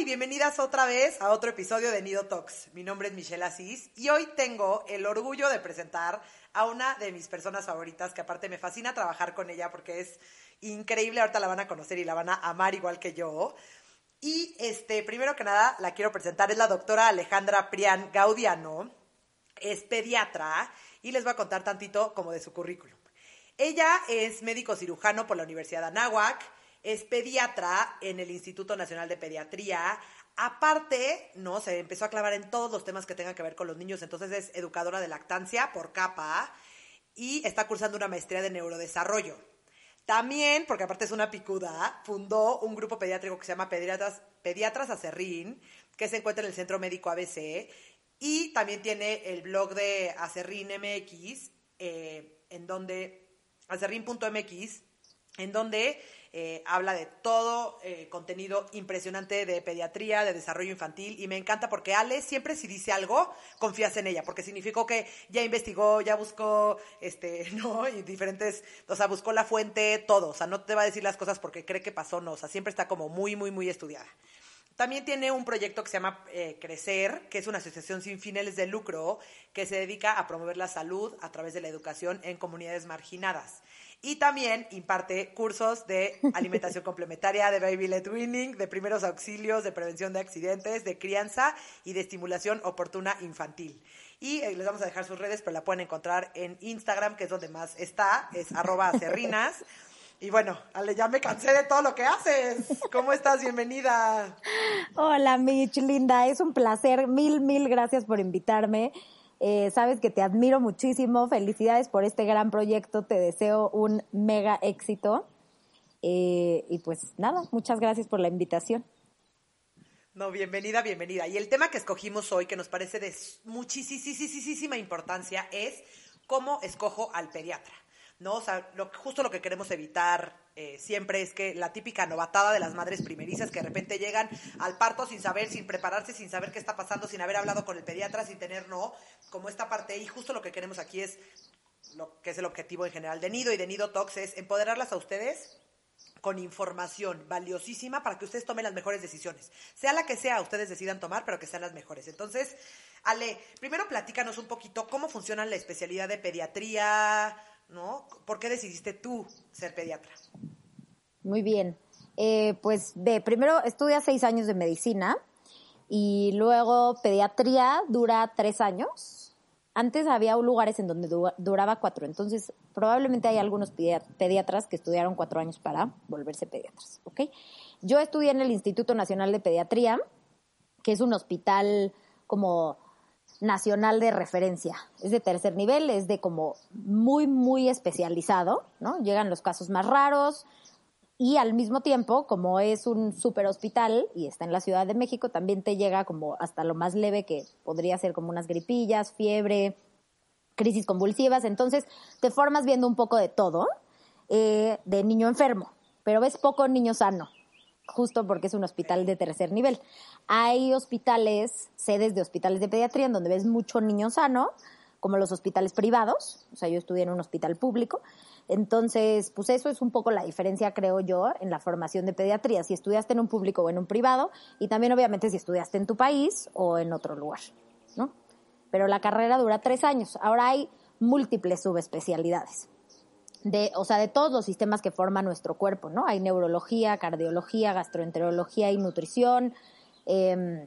y bienvenidas otra vez a otro episodio de Nido Talks. Mi nombre es Michelle Asís y hoy tengo el orgullo de presentar a una de mis personas favoritas que aparte me fascina trabajar con ella porque es increíble, ahorita la van a conocer y la van a amar igual que yo. Y este, primero que nada la quiero presentar, es la doctora Alejandra Prián Gaudiano, es pediatra y les voy a contar tantito como de su currículum. Ella es médico cirujano por la Universidad de Anáhuac, es pediatra en el Instituto Nacional de Pediatría. Aparte, ¿no? Se empezó a clavar en todos los temas que tengan que ver con los niños, entonces es educadora de lactancia por capa y está cursando una maestría de neurodesarrollo. También, porque aparte es una picuda, fundó un grupo pediátrico que se llama Pediatras, Pediatras Acerrín, que se encuentra en el Centro Médico ABC, y también tiene el blog de Acerrín MX, eh, en donde, acerrín.mx, en donde eh, habla de todo eh, contenido impresionante de pediatría, de desarrollo infantil, y me encanta porque Ale siempre si dice algo, confías en ella, porque significó que ya investigó, ya buscó, este, ¿no? Y diferentes, o sea, buscó la fuente, todo, o sea, no te va a decir las cosas porque cree que pasó, no, o sea, siempre está como muy, muy, muy estudiada. También tiene un proyecto que se llama eh, Crecer, que es una asociación sin fines de lucro que se dedica a promover la salud a través de la educación en comunidades marginadas. Y también imparte cursos de alimentación complementaria, de baby led weaning, de primeros auxilios, de prevención de accidentes, de crianza y de estimulación oportuna infantil. Y eh, les vamos a dejar sus redes, pero la pueden encontrar en Instagram, que es donde más está, es arroba acerrinas. Y bueno, Ale, ya me cansé de todo lo que haces. ¿Cómo estás? Bienvenida. Hola, Mitch, linda. Es un placer. Mil, mil gracias por invitarme. Eh, sabes que te admiro muchísimo. Felicidades por este gran proyecto. Te deseo un mega éxito. Eh, y pues nada, muchas gracias por la invitación. No, bienvenida, bienvenida. Y el tema que escogimos hoy, que nos parece de muchísima importancia, es cómo escojo al pediatra. ¿No? O sea, lo, justo lo que queremos evitar eh, siempre es que la típica novatada de las madres primerizas que de repente llegan al parto sin saber, sin prepararse, sin saber qué está pasando, sin haber hablado con el pediatra, sin tener, no, como esta parte, y justo lo que queremos aquí es, lo que es el objetivo en general de Nido y de Nido Talks, es empoderarlas a ustedes con información valiosísima para que ustedes tomen las mejores decisiones. Sea la que sea, ustedes decidan tomar, pero que sean las mejores. Entonces, Ale, primero platícanos un poquito cómo funciona la especialidad de pediatría, ¿no? ¿Por qué decidiste tú ser pediatra? Muy bien. Eh, pues ve, primero estudia seis años de medicina y luego pediatría dura tres años. Antes había lugares en donde duraba cuatro, entonces probablemente hay algunos pediatras que estudiaron cuatro años para volverse pediatras, ¿ok? Yo estudié en el Instituto Nacional de Pediatría, que es un hospital como nacional de referencia. Es de tercer nivel, es de como muy, muy especializado, ¿no? Llegan los casos más raros y al mismo tiempo, como es un super hospital y está en la Ciudad de México, también te llega como hasta lo más leve que podría ser como unas gripillas, fiebre, crisis convulsivas. Entonces, te formas viendo un poco de todo eh, de niño enfermo, pero ves poco niño sano justo porque es un hospital de tercer nivel. Hay hospitales, sedes de hospitales de pediatría en donde ves mucho niño sano, como los hospitales privados, o sea, yo estudié en un hospital público, entonces, pues eso es un poco la diferencia, creo yo, en la formación de pediatría, si estudiaste en un público o en un privado, y también obviamente si estudiaste en tu país o en otro lugar, ¿no? Pero la carrera dura tres años. Ahora hay múltiples subespecialidades de, o sea, de todos los sistemas que forman nuestro cuerpo, ¿no? Hay neurología, cardiología, gastroenterología y nutrición. Em,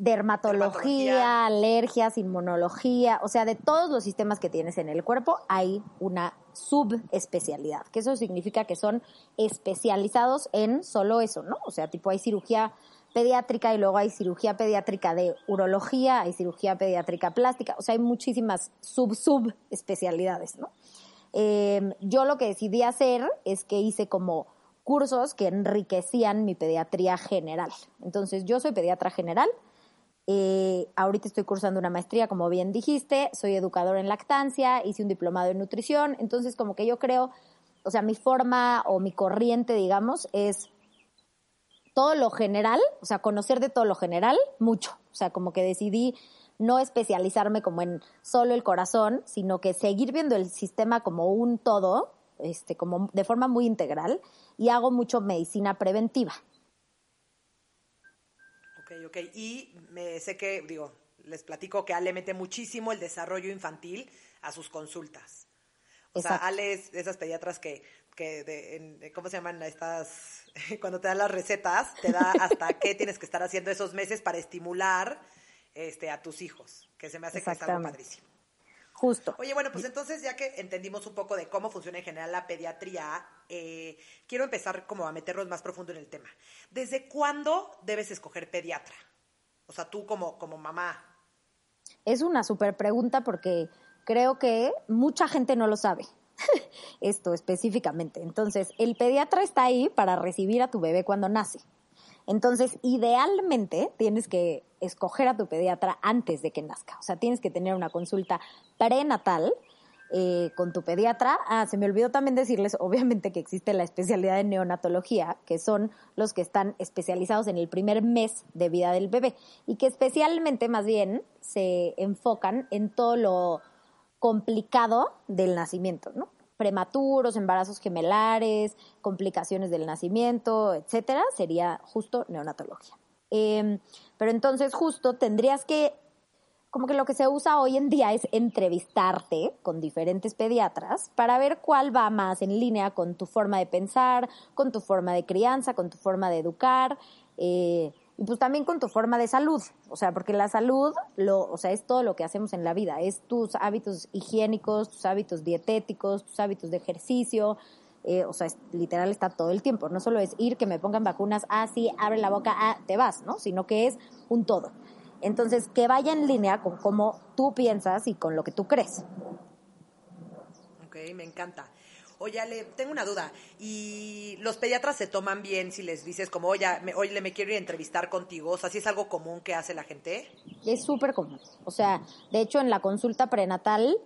dermatología, alergias, inmunología, o sea, de todos los sistemas que tienes en el cuerpo hay una subespecialidad, que eso significa que son especializados en solo eso, ¿no? O sea, tipo hay cirugía pediátrica y luego hay cirugía pediátrica de urología, hay cirugía pediátrica plástica, o sea, hay muchísimas sub especialidades, ¿no? Em, yo lo que decidí hacer es que hice como cursos que enriquecían mi pediatría general. Entonces, yo soy pediatra general, eh, ahorita estoy cursando una maestría, como bien dijiste, soy educador en lactancia, hice un diplomado en nutrición, entonces como que yo creo, o sea, mi forma o mi corriente, digamos, es todo lo general, o sea, conocer de todo lo general, mucho. O sea, como que decidí no especializarme como en solo el corazón, sino que seguir viendo el sistema como un todo, este, como de forma muy integral, y hago mucho medicina preventiva. Ok, ok. Y me sé que, digo, les platico que Ale mete muchísimo el desarrollo infantil a sus consultas. O sea, Ale es de esas pediatras que, que de, ¿cómo se llaman estas? Cuando te dan las recetas, te da hasta qué tienes que estar haciendo esos meses para estimular este, a tus hijos, que se me hace que es algo padrísimo. Justo. Oye, bueno, pues entonces ya que entendimos un poco de cómo funciona en general la pediatría, eh, quiero empezar como a meternos más profundo en el tema. ¿Desde cuándo debes escoger pediatra? O sea, tú como, como mamá. Es una súper pregunta porque creo que mucha gente no lo sabe. Esto específicamente. Entonces, el pediatra está ahí para recibir a tu bebé cuando nace. Entonces, idealmente tienes que escoger a tu pediatra antes de que nazca. O sea, tienes que tener una consulta prenatal eh, con tu pediatra. Ah, se me olvidó también decirles, obviamente, que existe la especialidad de neonatología, que son los que están especializados en el primer mes de vida del bebé y que especialmente, más bien, se enfocan en todo lo complicado del nacimiento, ¿no? Prematuros, embarazos gemelares, complicaciones del nacimiento, etcétera, sería justo neonatología. Em, pero entonces justo tendrías que, como que lo que se usa hoy en día es entrevistarte con diferentes pediatras para ver cuál va más en línea con tu forma de pensar, con tu forma de crianza, con tu forma de educar. Eh, y pues también con tu forma de salud, o sea, porque la salud, lo, o sea, es todo lo que hacemos en la vida, es tus hábitos higiénicos, tus hábitos dietéticos, tus hábitos de ejercicio, eh, o sea, literal está todo el tiempo, no solo es ir que me pongan vacunas, ah, sí, abre la boca, ah, te vas, ¿no? Sino que es un todo. Entonces, que vaya en línea con cómo tú piensas y con lo que tú crees. Ok, me encanta. Oye, Ale, tengo una duda. ¿Y los pediatras se toman bien si les dices como, oye, me, oye, me quiero ir a entrevistar contigo? O sea, ¿sí es algo común que hace la gente? Es súper común. O sea, de hecho, en la consulta prenatal,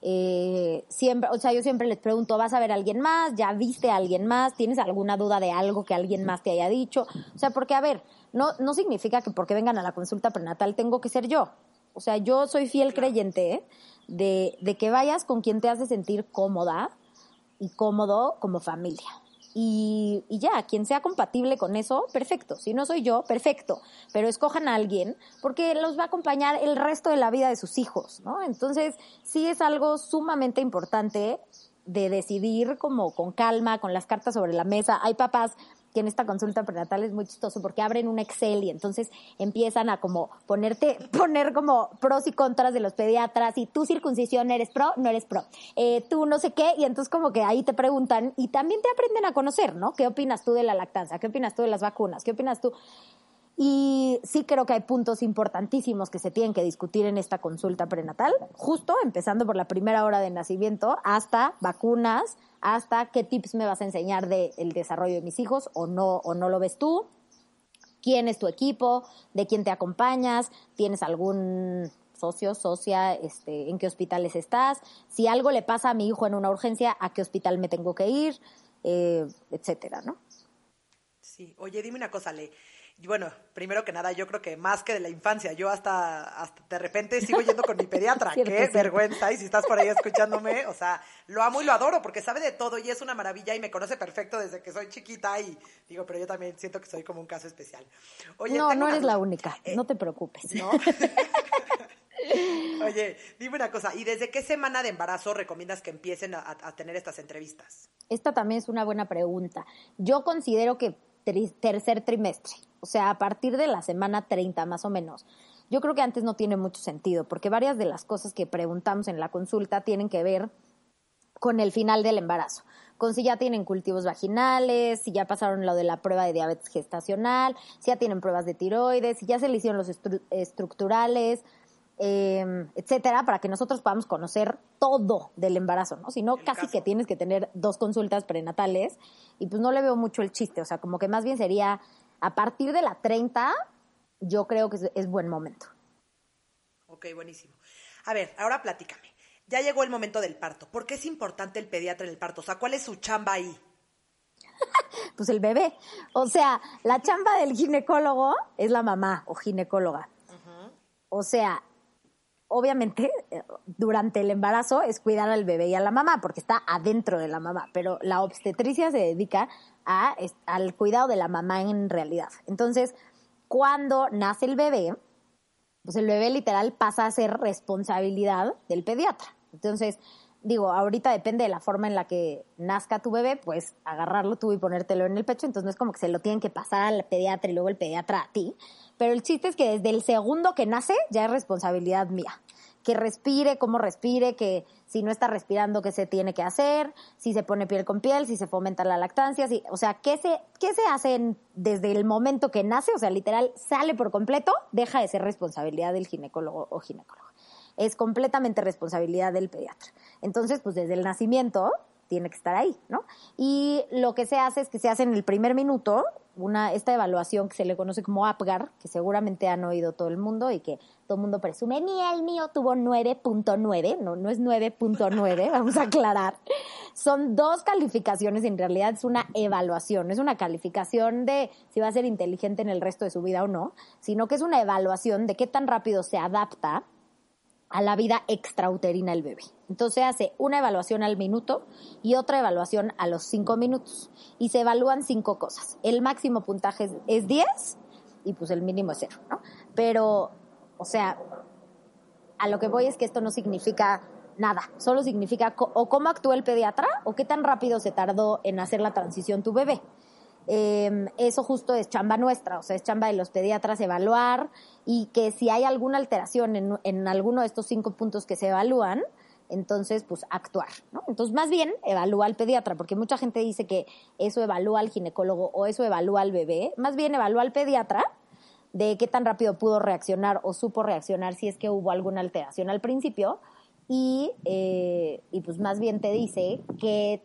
eh, siempre, o sea, yo siempre les pregunto, ¿vas a ver a alguien más? ¿Ya viste a alguien más? ¿Tienes alguna duda de algo que alguien más te haya dicho? O sea, porque, a ver, no, no significa que porque vengan a la consulta prenatal tengo que ser yo. O sea, yo soy fiel creyente de, de que vayas con quien te hace sentir cómoda, y cómodo como familia. Y, y, ya, quien sea compatible con eso, perfecto. Si no soy yo, perfecto. Pero escojan a alguien porque los va a acompañar el resto de la vida de sus hijos, ¿no? Entonces, sí es algo sumamente importante de decidir como con calma, con las cartas sobre la mesa. Hay papás que en esta consulta prenatal es muy chistoso porque abren un Excel y entonces empiezan a como ponerte, poner como pros y contras de los pediatras y tu circuncisión eres pro, no eres pro, eh, tú no sé qué y entonces como que ahí te preguntan y también te aprenden a conocer, ¿no? ¿Qué opinas tú de la lactancia? ¿Qué opinas tú de las vacunas? ¿Qué opinas tú? Y sí creo que hay puntos importantísimos que se tienen que discutir en esta consulta prenatal, justo empezando por la primera hora de nacimiento hasta vacunas, hasta qué tips me vas a enseñar del desarrollo de mis hijos o no, o no lo ves tú, quién es tu equipo, de quién te acompañas, tienes algún socio, socia, este, en qué hospitales estás, si algo le pasa a mi hijo en una urgencia, a qué hospital me tengo que ir, eh, etcétera, ¿no? Sí, oye, dime una cosa, Le bueno, primero que nada, yo creo que más que de la infancia, yo hasta, hasta de repente sigo yendo con mi pediatra. Qué vergüenza. Y si estás por ahí escuchándome, o sea, lo amo y lo adoro porque sabe de todo y es una maravilla y me conoce perfecto desde que soy chiquita y digo, pero yo también siento que soy como un caso especial. Oye, no, no eres la única, eh, no te preocupes. ¿no? Oye, dime una cosa, ¿y desde qué semana de embarazo recomiendas que empiecen a, a tener estas entrevistas? Esta también es una buena pregunta. Yo considero que tercer trimestre. O sea, a partir de la semana 30 más o menos. Yo creo que antes no tiene mucho sentido, porque varias de las cosas que preguntamos en la consulta tienen que ver con el final del embarazo, con si ya tienen cultivos vaginales, si ya pasaron lo de la prueba de diabetes gestacional, si ya tienen pruebas de tiroides, si ya se le hicieron los estructurales, eh, etcétera, para que nosotros podamos conocer todo del embarazo, ¿no? Si no, casi que tienes que tener dos consultas prenatales y pues no le veo mucho el chiste, o sea, como que más bien sería a partir de la 30, yo creo que es, buen momento. Ok, buenísimo. A ver, ahora platícame. Ya llegó el momento del parto. ¿Por qué es importante el pediatra en el parto? O sea, ¿cuál es su chamba ahí? pues el bebé. O sea, la chamba del ginecólogo es la mamá o ginecóloga. O sea, obviamente eh, durante el embarazo es cuidar al bebé y a la mamá porque está adentro de la mamá, pero la obstetricia se dedica a, al cuidado de la mamá en realidad. Entonces, cuando nace el bebé, pues el bebé literal pasa a ser responsabilidad del pediatra. Entonces, digo, ahorita depende de la forma en la que nazca tu bebé, pues agarrarlo tú y ponértelo en el pecho, entonces no es como que se lo tienen que pasar al pediatra y luego el pediatra a ti, pero el chiste es que desde el segundo que nace ya es responsabilidad mía. Que respire, cómo respire, que si no está respirando, qué se tiene que hacer, si se pone piel con piel, si se fomenta la lactancia, si, o sea, ¿qué se, qué se hace desde el momento que nace? O sea, literal, sale por completo, deja de ser responsabilidad del ginecólogo o ginecóloga es completamente responsabilidad del pediatra. Entonces, pues desde el nacimiento tiene que estar ahí, ¿no? Y lo que se hace es que se hace en el primer minuto una, esta evaluación que se le conoce como APGAR, que seguramente han oído todo el mundo y que todo el mundo presume, ni el mío tuvo 9.9, no, no es 9.9, vamos a aclarar. Son dos calificaciones, en realidad es una evaluación, es una calificación de si va a ser inteligente en el resto de su vida o no, sino que es una evaluación de qué tan rápido se adapta a la vida extrauterina del bebé. Entonces se hace una evaluación al minuto y otra evaluación a los cinco minutos. Y se evalúan cinco cosas. El máximo puntaje es 10 y pues el mínimo es cero, ¿no? Pero, o sea, a lo que voy es que esto no significa nada, solo significa o cómo actúa el pediatra o qué tan rápido se tardó en hacer la transición tu bebé. Em, eso justo es chamba nuestra, o sea, es chamba de los pediatras evaluar y que si hay alguna alteración en, alguno de estos cinco puntos que se evalúan, entonces, pues actuar, ¿no? Entonces, más bien, evalúa al pediatra, porque mucha gente dice que eso evalúa al ginecólogo o eso evalúa al bebé, más bien evalúa al pediatra de qué tan rápido pudo reaccionar o supo reaccionar si es que hubo alguna alteración al principio y, eh, y pues más bien te dice que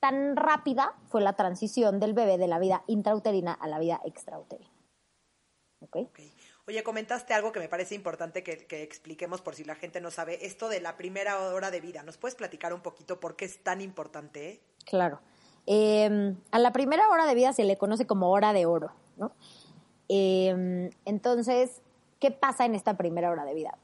tan rápida fue la transición del bebé de la vida intrauterina a la vida extrauterina. ¿Okay? Oye, comentaste algo que me parece importante que, expliquemos por si la gente no sabe, esto de la primera hora de vida. ¿Nos puedes platicar un poquito por qué es tan importante? Claro. Em, a la primera hora de vida se le conoce como hora de oro, ¿no? Em, entonces, ¿qué pasa en esta primera hora de vida?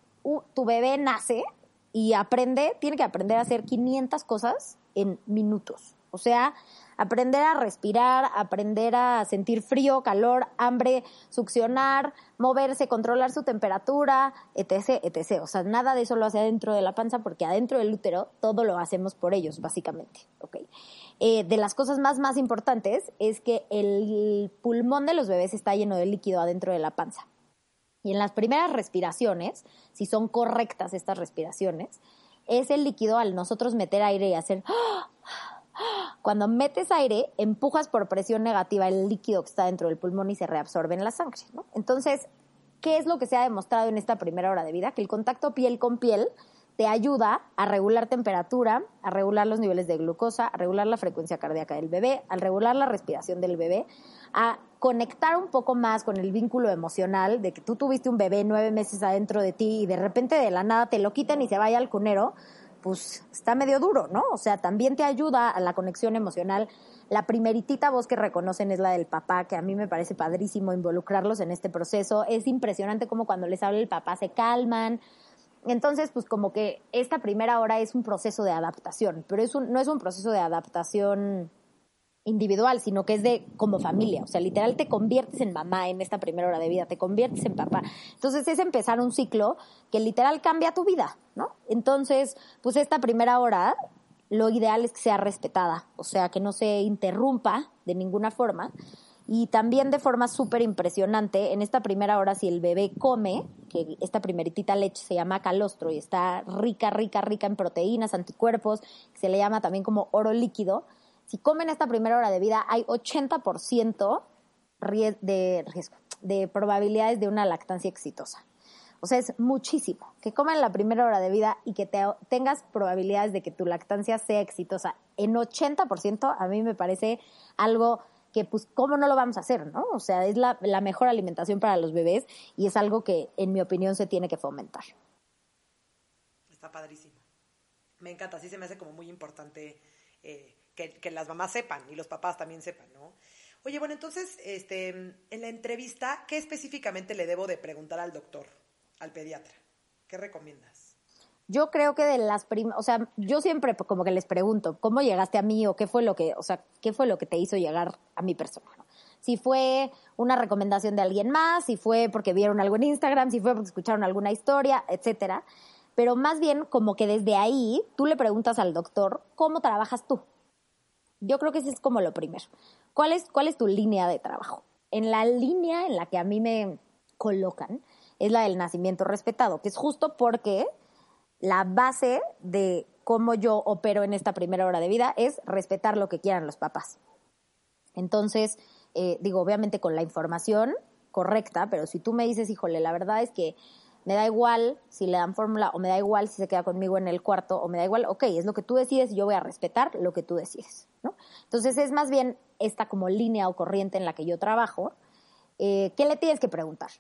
tu bebé nace y aprende, tiene que aprender a hacer 500 cosas en minutos. O sea, aprender a respirar, aprender a sentir frío, calor, hambre, succionar, moverse, controlar su temperatura, etc., etc. O sea, nada de eso lo hace adentro de la panza porque adentro del útero todo lo hacemos por ellos, básicamente. ¿okay? Eh, de las cosas más, más importantes es que el pulmón de los bebés está lleno de líquido adentro de la panza. Y en las primeras respiraciones, si son correctas estas respiraciones, es el líquido al nosotros meter aire y hacer cuando metes aire, empujas por presión negativa el líquido que está dentro del pulmón y se reabsorbe en la sangre. ¿no? Entonces, ¿qué es lo que se ha demostrado en esta primera hora de vida? Que el contacto piel con piel te ayuda a regular temperatura, a regular los niveles de glucosa, a regular la frecuencia cardíaca del bebé, a regular la respiración del bebé, a conectar un poco más con el vínculo emocional de que tú tuviste un bebé nueve meses adentro de ti y de repente de la nada te lo quitan y se vaya al cunero pues está medio duro, ¿no? O sea, también te ayuda a la conexión emocional. La primeritita voz que reconocen es la del papá, que a mí me parece padrísimo involucrarlos en este proceso. Es impresionante como cuando les habla el papá se calman. Entonces, pues como que esta primera hora es un proceso de adaptación, pero es un, no es un proceso de adaptación individual, sino que es de como familia. O sea, literal te conviertes en mamá en esta primera hora de vida, te conviertes en papá. Entonces es empezar un ciclo que literal cambia tu vida, ¿no? Entonces, pues esta primera hora, lo ideal es que sea respetada, o sea, que no se interrumpa de ninguna forma. Y también de forma súper impresionante, en esta primera hora, si el bebé come, que esta primeritita leche se llama calostro y está rica, rica, rica en proteínas, anticuerpos, se le llama también como oro líquido, si comen esta primera hora de vida, hay 80% de riesgo, de probabilidades de una lactancia exitosa. O sea, es muchísimo. Que coman la primera hora de vida y que tengas probabilidades de que tu lactancia sea exitosa en 80%, a mí me parece algo que, pues, ¿cómo no lo vamos a hacer, no? O sea, es la, mejor alimentación para los bebés y es algo que, en mi opinión, se tiene que fomentar. Está padrísimo. Me encanta, sí se me hace como muy importante eh, que, las mamás sepan y los papás también sepan, ¿no? Oye, bueno, entonces, este, en la entrevista, ¿qué específicamente le debo de preguntar al doctor, al pediatra? ¿Qué recomiendas? Yo creo que de las primeras, o sea, yo siempre como que les pregunto, ¿cómo llegaste a mí o qué fue lo que, o sea, qué fue lo que te hizo llegar a mi persona? Si fue una recomendación de alguien más, si fue porque vieron algo en Instagram, si fue porque escucharon alguna historia, etcétera. Pero más bien como que desde ahí tú le preguntas al doctor, ¿cómo trabajas tú? Yo creo que ese es como lo primero. ¿Cuál es, cuál es tu línea de trabajo? En la línea en la que a mí me colocan es la del nacimiento respetado, que es justo porque la base de cómo yo opero en esta primera hora de vida es respetar lo que quieran los papás. Entonces, eh, digo, obviamente con la información correcta, pero si tú me dices, híjole, la verdad es que me da igual si le dan fórmula o me da igual si se queda conmigo en el cuarto o me da igual, ok, es lo que tú decides y yo voy a respetar lo que tú decides, ¿no? Entonces es más bien esta como línea o corriente en la que yo trabajo. Eh, ¿Qué le tienes que preguntar?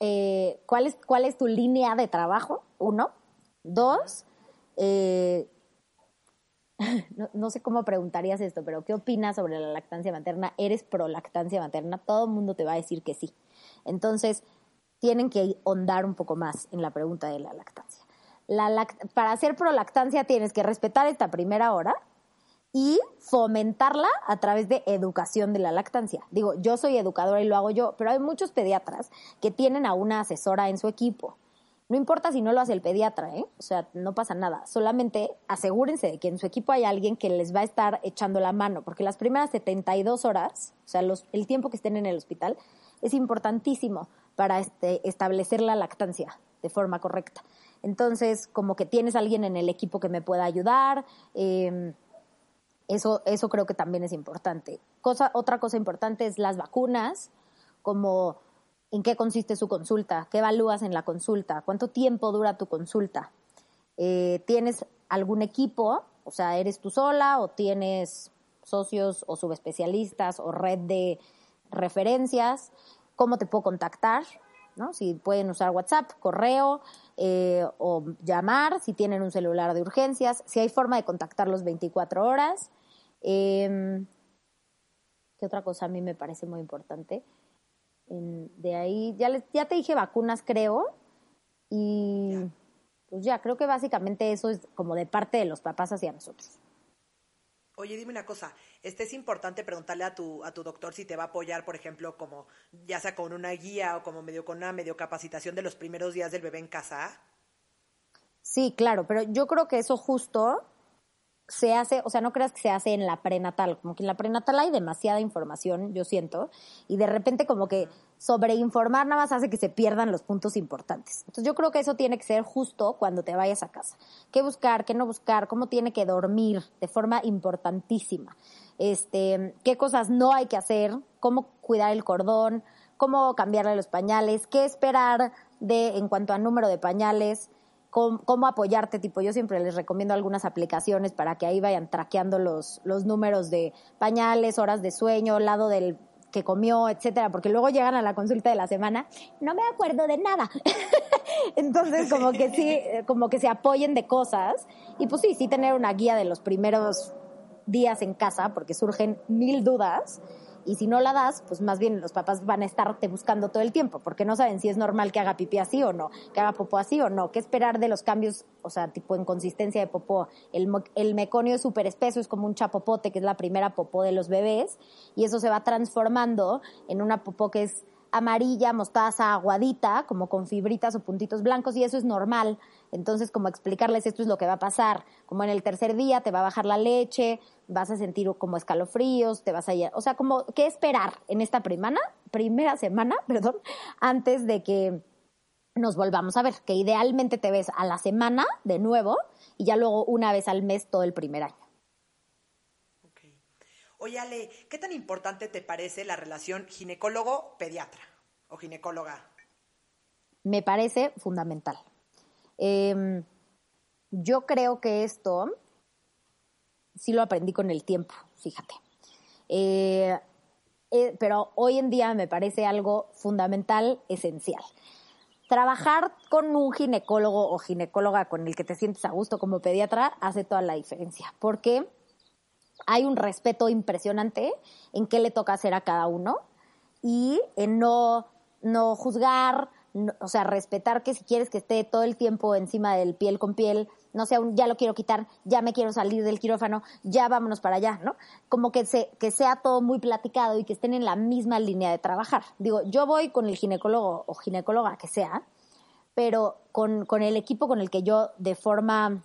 Eh, ¿cuál, es, ¿Cuál es tu línea de trabajo? Uno. Dos, eh, no, no, sé cómo preguntarías esto, pero ¿qué opinas sobre la lactancia materna? ¿Eres pro lactancia materna? Todo el mundo te va a decir que sí. Entonces, tienen que ahondar un poco más en la pregunta de la lactancia. La para hacer prolactancia tienes que respetar esta primera hora y fomentarla a través de educación de la lactancia. Digo, yo soy educadora y lo hago yo, pero hay muchos pediatras que tienen a una asesora en su equipo. No importa si no lo hace el pediatra, ¿eh? O sea, no pasa nada. Solamente asegúrense de que en su equipo hay alguien que les va a estar echando la mano, porque las primeras 72 horas, o sea, los, el tiempo que estén en el hospital, es importantísimo para este, establecer la lactancia de forma correcta. Entonces, como que tienes alguien en el equipo que me pueda ayudar, em, eso, eso creo que también es importante. Cosa, otra cosa importante es las vacunas, como en qué consiste su consulta, qué evalúas en la consulta, cuánto tiempo dura tu consulta. Eh, ¿Tienes algún equipo? O sea, ¿eres tú sola o tienes socios o subespecialistas o red de referencias, cómo te puedo contactar, ¿no? Si pueden usar WhatsApp, correo eh, o llamar, si tienen un celular de urgencias, si hay forma de contactarlos 24 horas. Eh, ¿Qué otra cosa a mí me parece muy importante? de ahí, ya, les, ya te dije vacunas, creo, y pues ya, creo que básicamente eso es como de parte de los papás hacia nosotros. Oye, dime una cosa, este es importante preguntarle a tu, a tu doctor si te va a apoyar, por ejemplo, como ya sea con una guía o como medio con una medio capacitación de los primeros días del bebé en casa. Sí, claro, pero yo creo que eso justo se hace, o sea, no creas que se hace en la prenatal, como que en la prenatal hay demasiada información, yo siento, y de repente como que sobreinformar nada más hace que se pierdan los puntos importantes. Entonces yo creo que eso tiene que ser justo cuando te vayas a casa. ¿Qué buscar, qué no buscar, cómo tiene que dormir de forma importantísima? Este, qué cosas no hay que hacer, cómo cuidar el cordón, cómo cambiarle los pañales, qué esperar de en cuanto a número de pañales, cómo, apoyarte, tipo, yo siempre les recomiendo algunas aplicaciones para que ahí vayan traqueando los, los números de pañales, horas de sueño, lado del que comió, etcétera, porque luego llegan a la consulta de la semana, no me acuerdo de nada. Entonces, como que sí, como que se apoyen de cosas. Y pues sí, sí tener una guía de los primeros días en casa, porque surgen mil dudas y si no la das, pues más bien los papás van a estarte buscando todo el tiempo, porque no saben si es normal que haga pipí así o no, que haga popó así o no, qué esperar de los cambios, o sea, tipo en consistencia de popó. El, el meconio es súper espeso, es como un chapopote, que es la primera popó de los bebés, y eso se va transformando en una popó que es amarilla, mostaza, aguadita, como con fibritas o puntitos blancos, y eso es normal. Entonces, como explicarles esto es lo que va a pasar. Como en el tercer día te va a bajar la leche, vas a sentir como escalofríos, te vas a ir, o sea, como qué esperar en esta primana, primera semana, perdón, antes de que nos volvamos a ver, que idealmente te ves a la semana de nuevo y ya luego una vez al mes todo el primer año. Oye, Ale, ¿qué tan importante te parece la relación ginecólogo-pediatra o ginecóloga? Me parece fundamental. Em, yo creo que esto sí lo aprendí con el tiempo, fíjate. Eh, eh, pero hoy en día me parece algo fundamental, esencial. Trabajar con un ginecólogo o ginecóloga con el que te sientes a gusto como pediatra hace toda la diferencia, porque hay un respeto impresionante en qué le toca hacer a cada uno y en no, no juzgar, o sea, respetar que si quieres que esté todo el tiempo encima del piel con piel, no sea un ya lo quiero quitar, ya me quiero salir del quirófano, ya vámonos para allá, ¿no? Como que, se, que sea todo muy platicado y que estén en la misma línea de trabajar. Digo, yo voy con el ginecólogo o ginecóloga que sea, pero con, con el equipo con el que yo de forma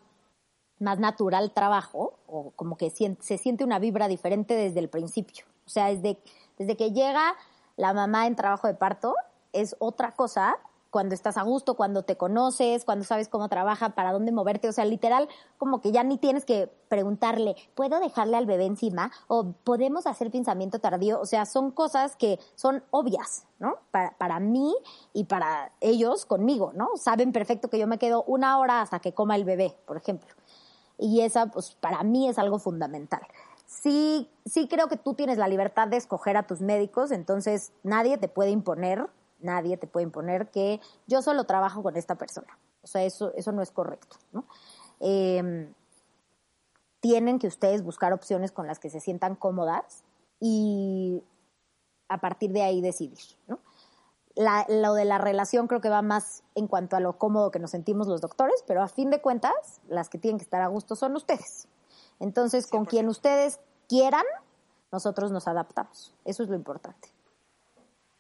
más natural trabajo, o como que se siente una vibra diferente desde el principio. O sea, desde, desde que llega la mamá en trabajo de parto, es otra cosa cuando estás a gusto, cuando te conoces, cuando sabes cómo trabaja, para dónde moverte. O sea, literal, como que ya ni tienes que preguntarle, ¿puedo dejarle al bebé encima? ¿O podemos hacer pensamiento tardío? O sea, son cosas que son obvias, ¿no? Para, para mí y para ellos conmigo, ¿no? Saben perfecto que yo me quedo una hora hasta que coma el bebé, por ejemplo y esa, pues para mí es algo fundamental. Sí, sí creo que tú tienes la libertad de escoger a tus médicos, entonces nadie te puede imponer, nadie te puede imponer que yo solo trabajo con esta persona. O sea, eso, eso no es correcto, ¿no? Em, tienen que ustedes buscar opciones con las que se sientan cómodas y a partir de ahí decidir, ¿no? Lo de la relación creo que va más en cuanto a lo cómodo que nos sentimos los doctores, pero a fin de cuentas, las que tienen que estar a gusto son ustedes. Entonces, con quien ustedes quieran, nosotros nos adaptamos. Eso es lo importante.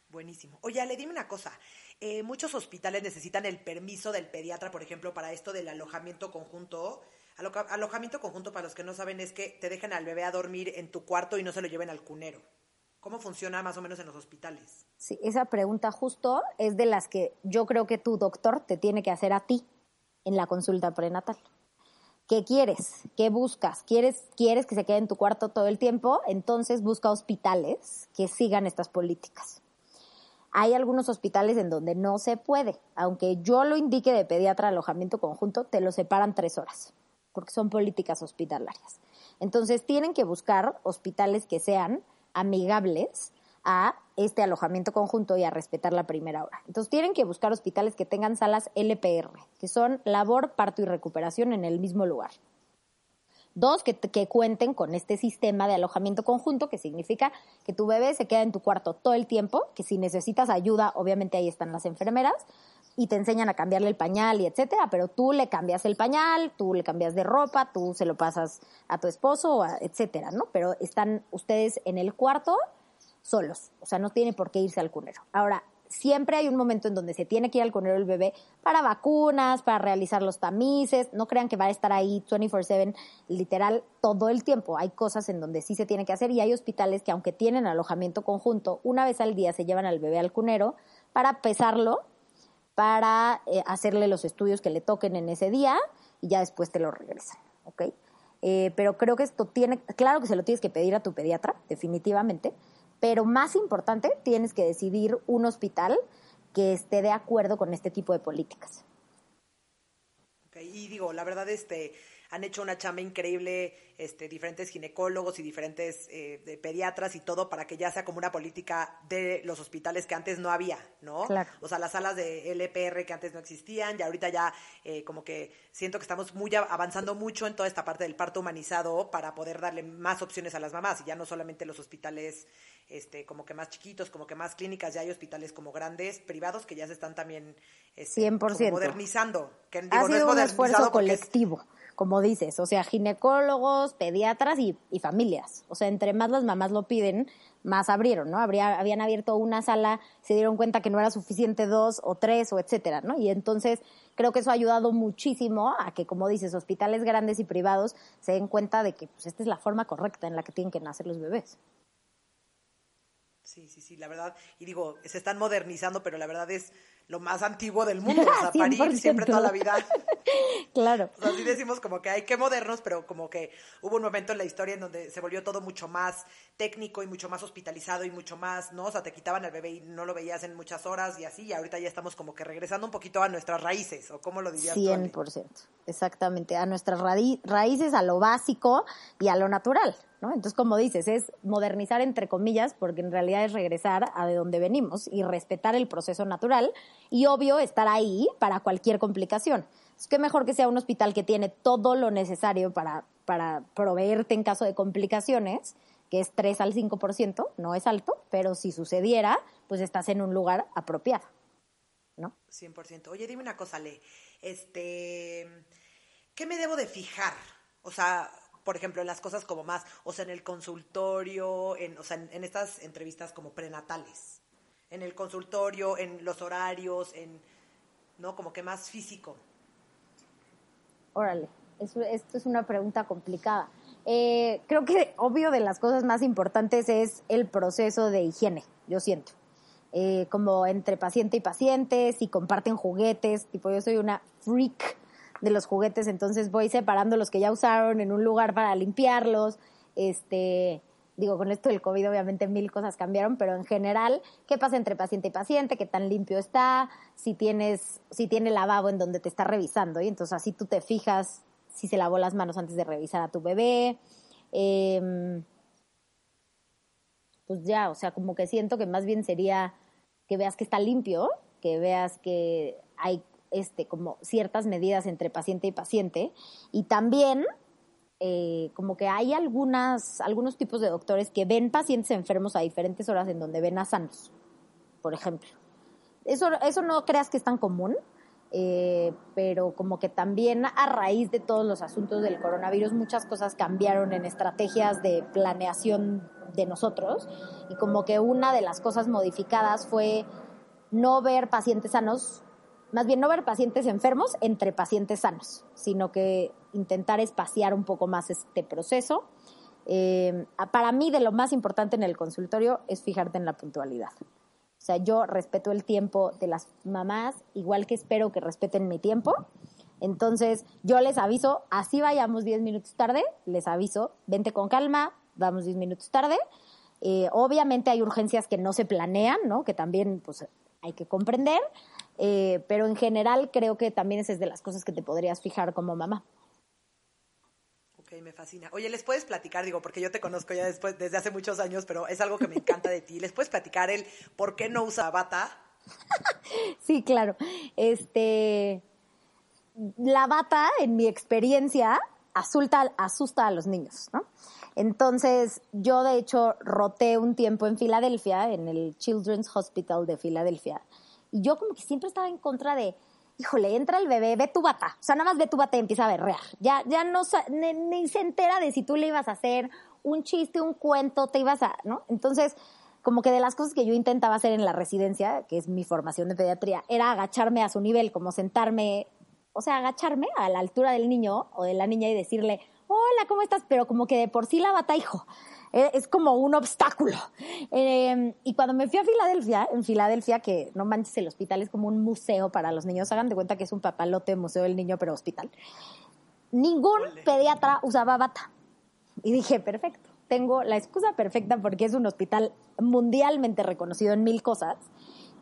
Buenísimo. Oye, le dime una cosa. Eh, muchos hospitales necesitan el permiso del pediatra, por ejemplo, para esto del alojamiento conjunto. alojamiento conjunto, para los que no saben, es que te dejen al bebé a dormir en tu cuarto y no se lo lleven al cunero. ¿Cómo funciona más o menos en los hospitales? Sí, esa pregunta justo es de las que yo creo que tu doctor te tiene que hacer a ti en la consulta prenatal. ¿Qué quieres? ¿Qué buscas? ¿Quieres, ¿Quieres que se quede en tu cuarto todo el tiempo? Entonces busca hospitales que sigan estas políticas. Hay algunos hospitales en donde no se puede. Aunque yo lo indique de pediatra alojamiento conjunto, te lo separan tres horas, porque son políticas hospitalarias. Entonces tienen que buscar hospitales que sean amigables a este alojamiento conjunto y a respetar la primera hora. Entonces tienen que buscar hospitales que tengan salas LPR, que son labor, parto y recuperación en el mismo lugar. Dos, que, cuenten con este sistema de alojamiento conjunto, que significa que tu bebé se queda en tu cuarto todo el tiempo, que si necesitas ayuda, obviamente ahí están las enfermeras, y te enseñan a cambiarle el pañal y etcétera, pero tú le cambias el pañal, tú le cambias de ropa, tú se lo pasas a tu esposo, etcétera, ¿no? Pero están ustedes en el cuarto solos, o sea, no tiene por qué irse al cunero. Ahora, siempre hay un momento en donde se tiene que ir al cunero el bebé para vacunas, para realizar los tamices, no crean que va a estar ahí 24/7 literal todo el tiempo. Hay cosas en donde sí se tiene que hacer y hay hospitales que aunque tienen alojamiento conjunto, una vez al día se llevan al bebé al cunero para pesarlo para eh, hacerle los estudios que le toquen en ese día y ya después te lo regresan, ¿ok? Eh, pero creo que esto tiene, claro que se lo tienes que pedir a tu pediatra, definitivamente, pero más importante, tienes que decidir un hospital que esté de acuerdo con este tipo de políticas. Okay, y digo, la verdad, este, han hecho una chamba increíble este, diferentes ginecólogos y diferentes eh, pediatras y todo para que ya sea como una política de los hospitales que antes no había, ¿no? Claro. O sea, las salas de LPR que antes no existían y ahorita ya eh, como que siento que estamos muy avanzando mucho en toda esta parte del parto humanizado para poder darle más opciones a las mamás y ya no solamente los hospitales este, como que más chiquitos, como que más clínicas, ya hay hospitales como grandes, privados que ya se están también este, modernizando. Que, ha sido un esfuerzo colectivo como dices, o sea, ginecólogos, pediatras y, y familias. O sea, entre más las mamás lo piden, más abrieron, ¿no? Habría, habían abierto una sala, se dieron cuenta que no era suficiente dos o tres o etcétera, ¿no? Y entonces creo que eso ha ayudado muchísimo a que, como dices, hospitales grandes y privados se den cuenta de que pues, esta es la forma correcta en la que tienen que nacer los bebés. Sí, sí, sí, la verdad. Y digo, se están modernizando, pero la verdad es lo más antiguo del mundo. O sea, parir siempre toda la vida. claro. O sea, así decimos como que hay que modernos, pero como que hubo un momento en la historia en donde se volvió todo mucho más técnico y mucho más hospitalizado y mucho más, ¿no? O sea, te quitaban al bebé y no lo veías en muchas horas y así, y ahorita ya estamos como que regresando un poquito a nuestras raíces, ¿o cómo lo dirías 100%, exactamente, a nuestras raíces, a lo básico y a lo natural. Entonces, como dices, es modernizar entre comillas, porque en realidad es regresar a de donde venimos y respetar el proceso natural y obvio estar ahí para cualquier complicación. Es que mejor que sea un hospital que tiene todo lo necesario para, para proveerte en caso de complicaciones, que es 3 al 5%, no es alto, pero si sucediera, pues estás en un lugar apropiado. ¿No? 100%. Oye, dime una cosa, Le. Este, ¿qué me debo de fijar? O sea, por ejemplo, en las cosas como más, o sea, en el consultorio, en, o sea, en, estas entrevistas como prenatales, en el consultorio, en los horarios, en, ¿no? Como que más físico. Órale, esto es una pregunta complicada. Eh, creo que obvio de las cosas más importantes es el proceso de higiene, yo siento. Eh, como entre paciente y paciente, si comparten juguetes, tipo yo soy una freak de los juguetes, entonces voy separando los que ya usaron en un lugar para limpiarlos. Este, digo, con esto del COVID obviamente mil cosas cambiaron, pero en general, ¿qué pasa entre paciente y paciente? ¿Qué tan limpio está? Si tienes, si tiene lavabo en donde te está revisando, y entonces así tú te fijas si se lavó las manos antes de revisar a tu bebé. Em, pues ya, o sea, como que siento que más bien sería que veas que está limpio, que veas que hay este, como ciertas medidas entre paciente y paciente. Y también eh, como que hay algunas, algunos tipos de doctores que ven pacientes enfermos a diferentes horas en donde ven a sanos, por ejemplo. Eso, eso no creas que es tan común, eh, pero como que también a raíz de todos los asuntos del coronavirus muchas cosas cambiaron en estrategias de planeación de nosotros y como que una de las cosas modificadas fue no ver pacientes sanos más bien no ver pacientes enfermos entre pacientes sanos, sino que intentar espaciar un poco más este proceso. Eh, para mí, de lo más importante en el consultorio es fijarte en la puntualidad. O sea, yo respeto el tiempo de las mamás, igual que espero que respeten mi tiempo. Entonces, yo les aviso, así vayamos 10 minutos tarde, les aviso, vente con calma, vamos 10 minutos tarde. Eh, obviamente hay urgencias que no se planean, ¿no? Que también pues, hay que comprender, eh, pero en general creo que también esa es de las cosas que te podrías fijar como mamá. Ok, me fascina. Oye, ¿les puedes platicar? Digo, porque yo te conozco ya después, desde hace muchos años, pero es algo que me encanta de ti. ¿Les puedes platicar el por qué no usa bata? sí, claro. Este, la bata, en mi experiencia, asusta, asusta a los niños, ¿no? Entonces, yo de hecho roté un tiempo en Filadelfia, en el Children's Hospital de Filadelfia, y yo como que siempre estaba en contra de, híjole, entra el bebé, ve tu bata. O sea, nada más ve tu bata y empieza a berrear. Ya, ya no, ni, se entera de si tú le ibas a hacer un chiste, un cuento, te ibas a, ¿no? Entonces, como que de las cosas que yo intentaba hacer en la residencia, que es mi formación de pediatría, era agacharme a su nivel, como sentarme, o sea, agacharme a la altura del niño o de la niña y decirle, hola, ¿cómo estás? Pero como que de por sí la bata, hijo, es como un obstáculo. Em, y cuando me fui a Filadelfia, en Filadelfia, que no manches, el hospital es como un museo para los niños, hagan de cuenta que es un papalote museo del niño, pero hospital. Ningún pediatra usaba bata. Y dije, perfecto, tengo la excusa perfecta porque es un hospital mundialmente reconocido en mil cosas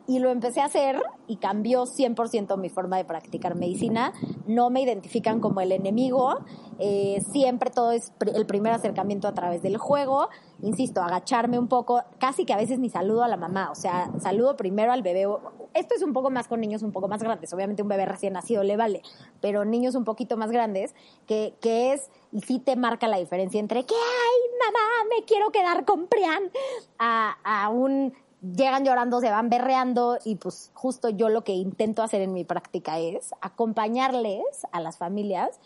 y lo empecé a hacer y cambió 100% mi forma de practicar medicina. No me identifican como el enemigo, eh, siempre todo es el primer acercamiento a través del juego. Insisto, agacharme un poco, casi que a veces ni saludo a la mamá, o sea, saludo primero al bebé. Esto es un poco más con niños un poco más grandes, obviamente un bebé recién nacido le vale, pero niños un poquito más grandes, que, que es, y sí te marca la diferencia entre que, ay, mamá, me quiero quedar con Prian, a, a un llegan llorando, se van berreando y pues justo yo lo que intento hacer en mi práctica es acompañarles a las familias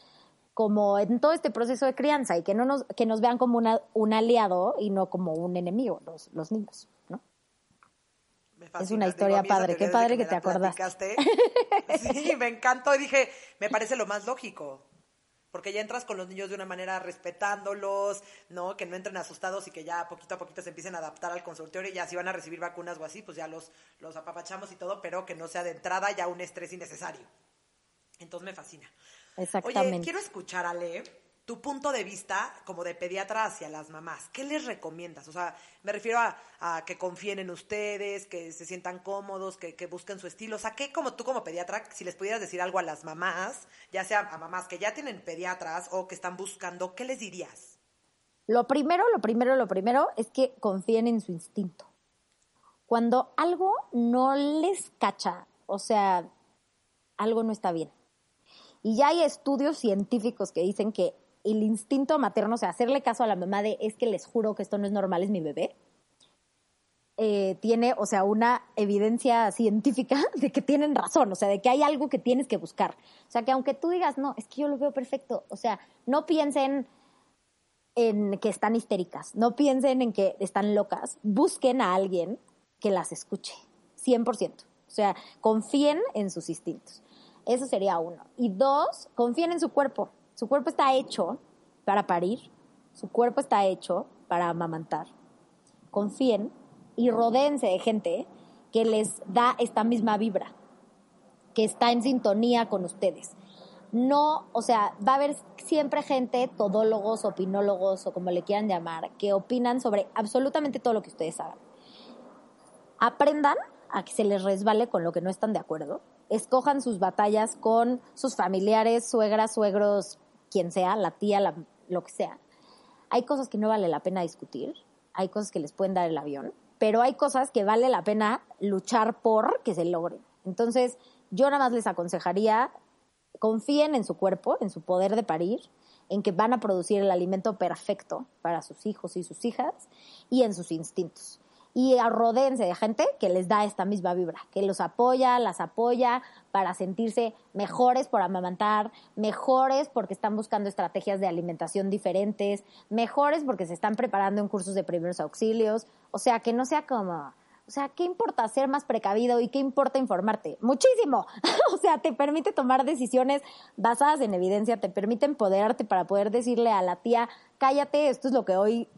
como en todo este proceso de crianza y que no nos, que nos vean como una, un aliado y no como un enemigo, los, los niños, ¿no? Es una historia padre, qué padre que, te acordaste. Sí, me encantó y dije, me parece lo más lógico. Porque ya entras con los niños de una manera respetándolos, ¿no? Que no entren asustados y que ya poquito a poquito se empiecen a adaptar al consultorio y ya si van a recibir vacunas o así, pues ya los, los apapachamos y todo, pero que no sea de entrada ya un estrés innecesario. Entonces me fascina. Exactamente. Oye, quiero escuchar, Ale, tu punto de vista como de pediatra hacia las mamás. ¿Qué les recomiendas? O sea, me refiero a, que confíen en ustedes, que se sientan cómodos, que, busquen su estilo. O sea, ¿qué como tú como pediatra, si les pudieras decir algo a las mamás, ya sea a mamás que ya tienen pediatras o que están buscando, ¿qué les dirías? Lo primero, lo primero, lo primero es que confíen en su instinto. Cuando algo no les cacha, o sea, algo no está bien y ya hay estudios científicos que dicen que el instinto materno, o sea, hacerle caso a la mamá de es que les juro que esto no es normal, es mi bebé, eh, tiene, o sea, una evidencia científica de que tienen razón, o sea, de que hay algo que tienes que buscar. O sea, que aunque tú digas, no, es que yo lo veo perfecto, o sea, no piensen en que están histéricas, no piensen en que están locas, busquen a alguien que las escuche, 100%. O sea, confíen en sus instintos. Eso sería uno. Y dos, confíen en su cuerpo. Su cuerpo está hecho para parir. Su cuerpo está hecho para amamantar. Confíen y rodéense de gente que les da esta misma vibra, que está en sintonía con ustedes. No, o sea, va a haber siempre gente, todólogos, opinólogos o como le quieran llamar, que opinan sobre absolutamente todo lo que ustedes hagan. Aprendan a que se les resbale con lo que no están de acuerdo escojan sus batallas con sus familiares, suegras, suegros, quien sea, la tía, lo que sea. Hay cosas que no vale la pena discutir, hay cosas que les pueden dar el avión, pero hay cosas que vale la pena luchar por que se logren. Entonces, yo nada más les aconsejaría, confíen en su cuerpo, en su poder de parir, en que van a producir el alimento perfecto para sus hijos y sus hijas y en sus instintos y arrodéense de gente que les da esta misma vibra, que los apoya, las apoya para sentirse mejores por amamantar, mejores porque están buscando estrategias de alimentación diferentes, mejores porque se están preparando en cursos de primeros auxilios, o sea, que no sea como, o sea, ¿qué importa ser más precavido y qué importa informarte? Muchísimo. o sea, te permite tomar decisiones basadas en evidencia, te permite empoderarte para poder decirle a la tía, cállate, esto es lo que hoy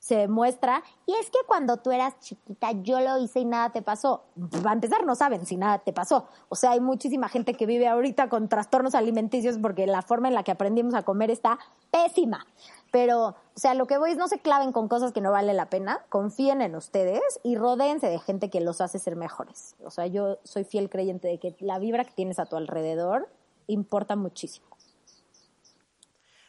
se demuestra, y es que cuando tú eras chiquita yo lo hice y nada te pasó. Va a empezar, no saben si nada te pasó. O sea, hay muchísima gente que vive ahorita con trastornos alimenticios porque la forma en la que aprendimos a comer está pésima. Pero, o sea, lo que voy es no se claven con cosas que no vale la pena, confíen en ustedes y rodéense de gente que los hace ser mejores. O sea, yo soy fiel creyente de que la vibra que tienes a tu alrededor importa muchísimo.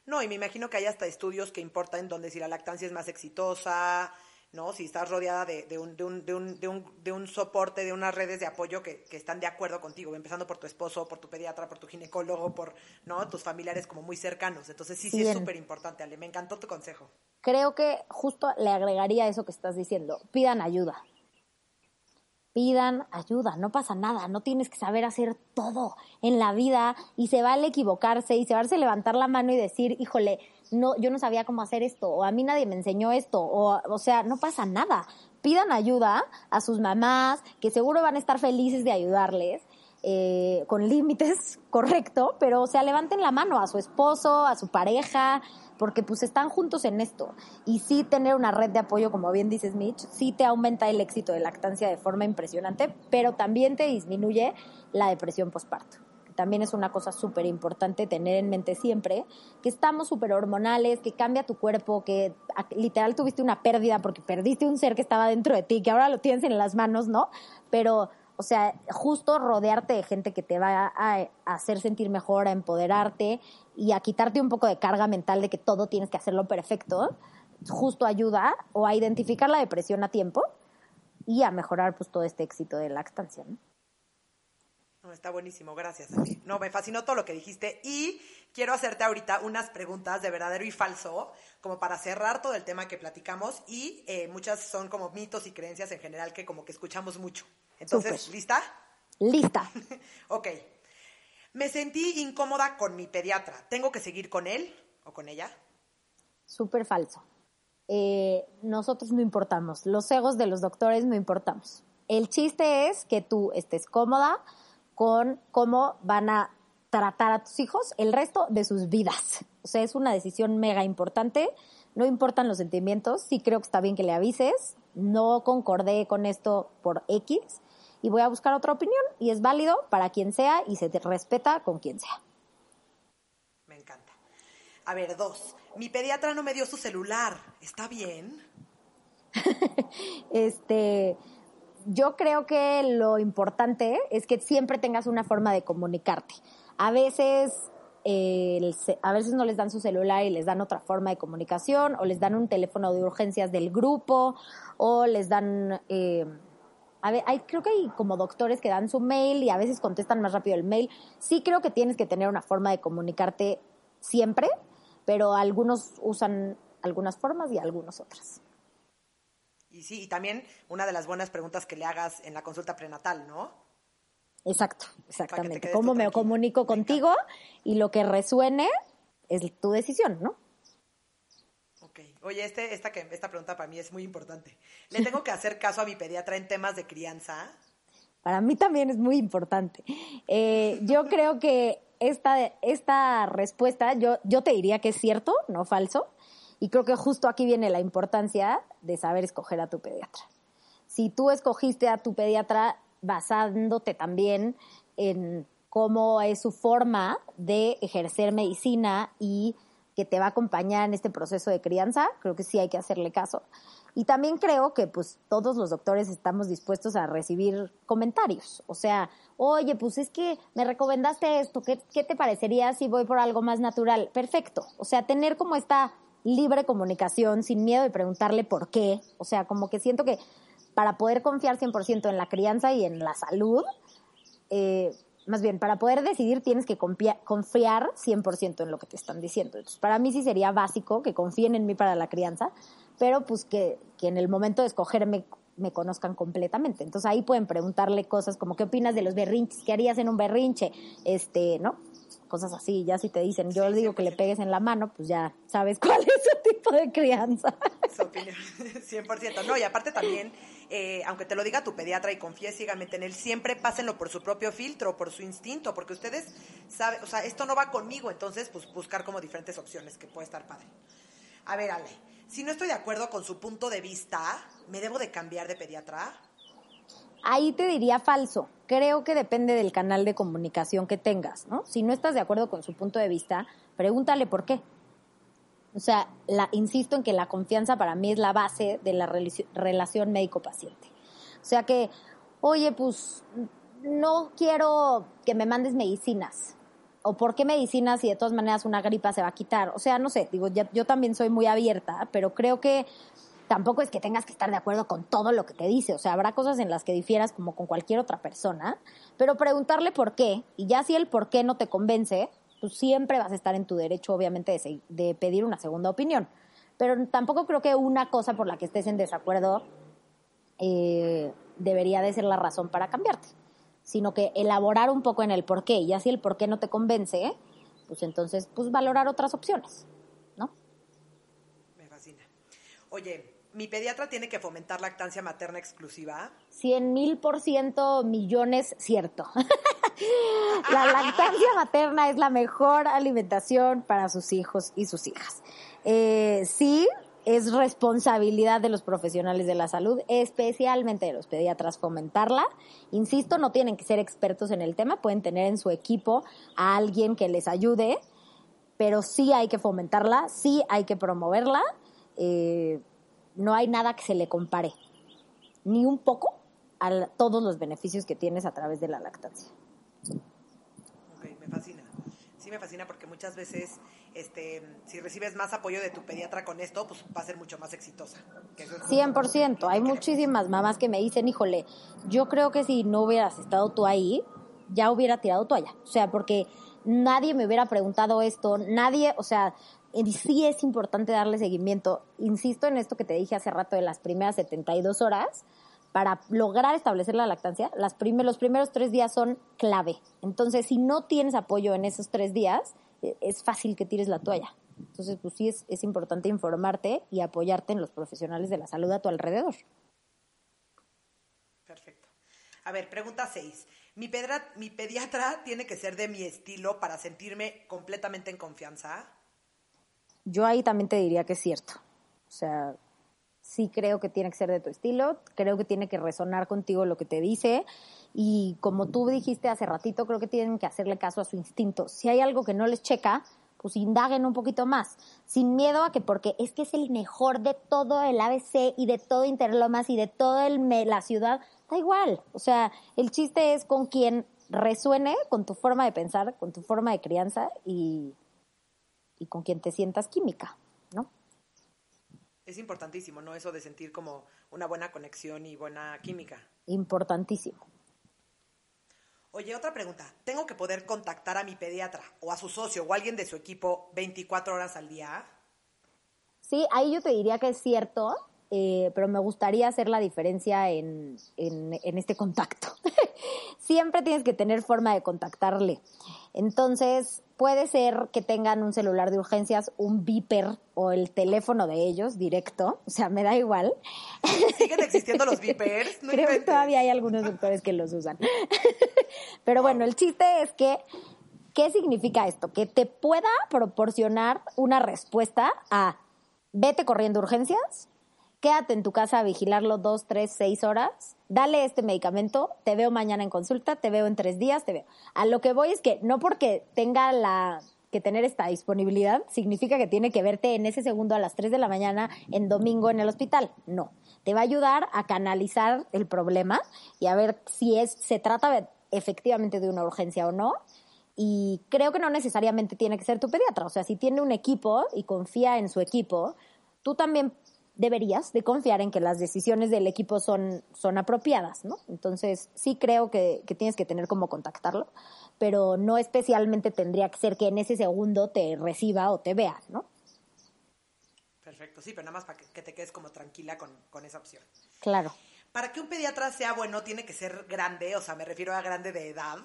No, y me imagino que hay hasta estudios que importan donde si la lactancia es más exitosa, ¿no? Si estás rodeada de, de, un, de, un, de, un, de, un, de un soporte, de unas redes de apoyo que, que, están de acuerdo contigo, empezando por tu esposo, por tu pediatra, por tu ginecólogo, por ¿no? tus familiares como muy cercanos. Entonces sí, sí es súper importante, Ale. Me encantó tu consejo. Creo que justo le agregaría eso que estás diciendo. Pidan ayuda pidan ayuda, no pasa nada, no tienes que saber hacer todo en la vida y se vale equivocarse y se vale levantar la mano y decir, híjole, no, yo no sabía cómo hacer esto, o a mí nadie me enseñó esto, o, o sea, no pasa nada. Pidan ayuda a sus mamás, que seguro van a estar felices de ayudarles, eh, con límites, correcto, pero o sea, levanten la mano a su esposo, a su pareja, porque pues están juntos en esto. Y sí tener una red de apoyo, como bien dices Mitch, sí te aumenta el éxito de lactancia de forma impresionante, pero también te disminuye la depresión postparto. También es una cosa súper importante tener en mente siempre, que estamos súper hormonales, que cambia tu cuerpo, que literal tuviste una pérdida porque perdiste un ser que estaba dentro de ti, que ahora lo tienes en las manos, ¿no? Pero o sea, justo rodearte de gente que te va a, hacer sentir mejor, a empoderarte y a quitarte un poco de carga mental de que todo tienes que hacerlo perfecto, justo ayuda o a identificar la depresión a tiempo y a mejorar pues todo este éxito de lactancia. ¿no? Está buenísimo, gracias. No, me fascinó todo lo que dijiste y quiero hacerte ahorita unas preguntas de verdadero y falso, como para cerrar todo el tema que platicamos y eh, muchas son como mitos y creencias en general que como que escuchamos mucho. Entonces, ¿lista? Lista. ok. Me sentí incómoda con mi pediatra. ¿Tengo que seguir con él o con ella? Súper falso. Eh, nosotros no importamos. Los egos de los doctores no importamos. El chiste es que tú estés cómoda con cómo van a tratar a tus hijos el resto de sus vidas. O sea, es una decisión mega importante. No importan los sentimientos. Sí creo que está bien que le avises. No concordé con esto por X y voy a buscar otra opinión y es válido para quien sea y se te respeta con quien sea. Me encanta. A ver, dos. Mi pediatra no me dio su celular. ¿Está bien? este, yo creo que lo importante es que siempre tengas una forma de comunicarte. A veces, a veces no les dan su celular y les dan otra forma de comunicación, o les dan un teléfono de urgencias del grupo, o les dan, eh, a ver, hay, creo que hay como doctores que dan su mail y a veces contestan más rápido el mail. Sí creo que tienes que tener una forma de comunicarte siempre, pero algunos usan algunas formas y algunos otras. Y sí, y también una de las buenas preguntas que le hagas en la consulta prenatal, ¿no? Exacto, exactamente. ¿Cómo me comunico contigo? Y lo que resuene es tu decisión, ¿no? Oye, este, esta, esta pregunta para mí es muy importante. ¿Le tengo que hacer caso a mi pediatra en temas de crianza? Para mí también es muy importante. Eh, yo creo que esta, esta respuesta, yo, yo te diría que es cierto, no falso. Y creo que justo aquí viene la importancia de saber escoger a tu pediatra. Si tú escogiste a tu pediatra basándote también en cómo es su forma de ejercer medicina y que te va a acompañar en este proceso de crianza, creo que sí hay que hacerle caso. Y también creo que pues todos los doctores estamos dispuestos a recibir comentarios. O sea, oye, pues es que me recomendaste esto, ¿qué, qué te parecería si voy por algo más natural? Perfecto. O sea, tener como esta libre comunicación, sin miedo de preguntarle por qué. O sea, como que siento que para poder confiar 100% en la crianza y en la salud, eh, más bien, para poder decidir tienes que confiar 100% en lo que te están diciendo. Entonces, para mí sí sería básico que confíen en mí para la crianza, pero pues que, que en el momento de escogerme me conozcan completamente. Entonces ahí pueden preguntarle cosas como qué opinas de los berrinches, qué harías en un berrinche, este, ¿no? Cosas así. Ya si te dicen, yo le digo que le pegues en la mano, pues ya sabes cuál es su tipo de crianza. Su opinión, 100%. No, y aparte también, eh, aunque te lo diga tu pediatra y confíes ciegamente en él, siempre pásenlo por su propio filtro, por su instinto, porque ustedes saben, o sea, esto no va conmigo, entonces, pues buscar como diferentes opciones, que puede estar padre. A ver, Ale, si no estoy de acuerdo con su punto de vista, ¿me debo de cambiar de pediatra? Ahí te diría falso. Creo que depende del canal de comunicación que tengas, ¿no? Si no estás de acuerdo con su punto de vista, pregúntale por qué. O sea, la, insisto en que la confianza para mí es la base de la relación médico-paciente. O sea que, oye, pues no quiero que me mandes medicinas. ¿O por qué medicinas si de todas maneras una gripa se va a quitar? O sea, no sé, digo, yo también soy muy abierta, pero creo que tampoco es que tengas que estar de acuerdo con todo lo que te dice, o sea, habrá cosas en las que difieras como con cualquier otra persona, pero preguntarle por qué, y ya si el por qué no te convence, pues siempre vas a estar en tu derecho, obviamente, de, pedir una segunda opinión. Pero tampoco creo que una cosa por la que estés en desacuerdo eh, debería de ser la razón para cambiarte, sino que elaborar un poco en el por qué, y ya si el por qué no te convence, pues entonces, pues valorar otras opciones, ¿no? Me fascina. Oye, mi pediatra tiene que fomentar lactancia materna exclusiva. Cien mil por ciento millones, cierto. la lactancia materna es la mejor alimentación para sus hijos y sus hijas. Eh, sí, es responsabilidad de los profesionales de la salud, especialmente de los pediatras, fomentarla. Insisto, no tienen que ser expertos en el tema, pueden tener en su equipo a alguien que les ayude, pero sí hay que fomentarla, sí hay que promoverla. Eh, no hay nada que se le compare, ni un poco, a todos los beneficios que tienes a través de la lactancia. Ok, me fascina. Sí, me fascina porque muchas veces, este, si recibes más apoyo de tu pediatra con esto, pues va a ser mucho más exitosa. 100%. Hay muchísimas mamás que me dicen, híjole, yo creo que si no hubieras estado tú ahí, ya hubiera tirado toalla. O sea, porque nadie me hubiera preguntado esto, nadie, o sea, sí es importante darle seguimiento. Insisto en esto que te dije hace rato de las primeras 72 horas, para lograr establecer la lactancia, los primeros tres días son clave. Entonces, si no tienes apoyo en esos tres días, e, es fácil que tires la toalla. Entonces, pues sí es, importante informarte y apoyarte en los profesionales de la salud a tu alrededor. Perfecto. A ver, pregunta seis. ¿Mi, ¿Mi pediatra tiene que ser de mi estilo para sentirme completamente en confianza? Yo ahí también te diría que es cierto. O sea, sí creo que tiene que ser de tu estilo, creo que tiene que resonar contigo lo que te dice y como tú dijiste hace ratito, creo que tienen que hacerle caso a su instinto. Si hay algo que no les checa, pues indaguen un poquito más, sin miedo a que porque es que es el mejor de todo el ABC y de todo Interlomas y de toda la ciudad, da igual. O sea, el chiste es con quien resuene con tu forma de pensar, con tu forma de crianza y, y con quien te sientas química, ¿no? Es importantísimo, ¿no? Eso de sentir como una buena conexión y buena química. Importantísimo. Oye, otra pregunta. ¿Tengo que poder contactar a mi pediatra o a su socio o alguien de su equipo 24 horas al día? Sí, ahí yo te diría que es cierto, eh, pero me gustaría hacer la diferencia en, en este contacto. Siempre tienes que tener forma de contactarle. Entonces, puede ser que tengan un celular de urgencias, un beeper o el teléfono de ellos directo, o sea, me da igual. ¿Siguen existiendo los beepers? Creo que todavía hay algunos doctores que los usan. Pero bueno, el chiste es que, ¿qué significa esto? Que te pueda proporcionar una respuesta a vete corriendo urgencias, quédate en tu casa a vigilarlo dos, tres, seis horas, dale este medicamento, te veo mañana en consulta, te veo en tres días, te veo. A lo que voy es que no porque tenga la que tener esta disponibilidad significa que tiene que verte en ese segundo a las tres de la mañana en domingo en el hospital. No. Te va a ayudar a canalizar el problema y a ver si es, se trata efectivamente de una urgencia o no. Y creo que no necesariamente tiene que ser tu pediatra. O sea, si tiene un equipo y confía en su equipo, tú también deberías de confiar en que las decisiones del equipo son, son apropiadas, ¿no? Entonces, sí creo que, tienes que tener como contactarlo, pero no especialmente tendría que ser que en ese segundo te reciba o te vea, ¿no? Perfecto, sí, pero nada más para que, te quedes como tranquila con, con esa opción. Claro. Para que un pediatra sea bueno, tiene que ser grande, o sea, me refiero a grande de edad.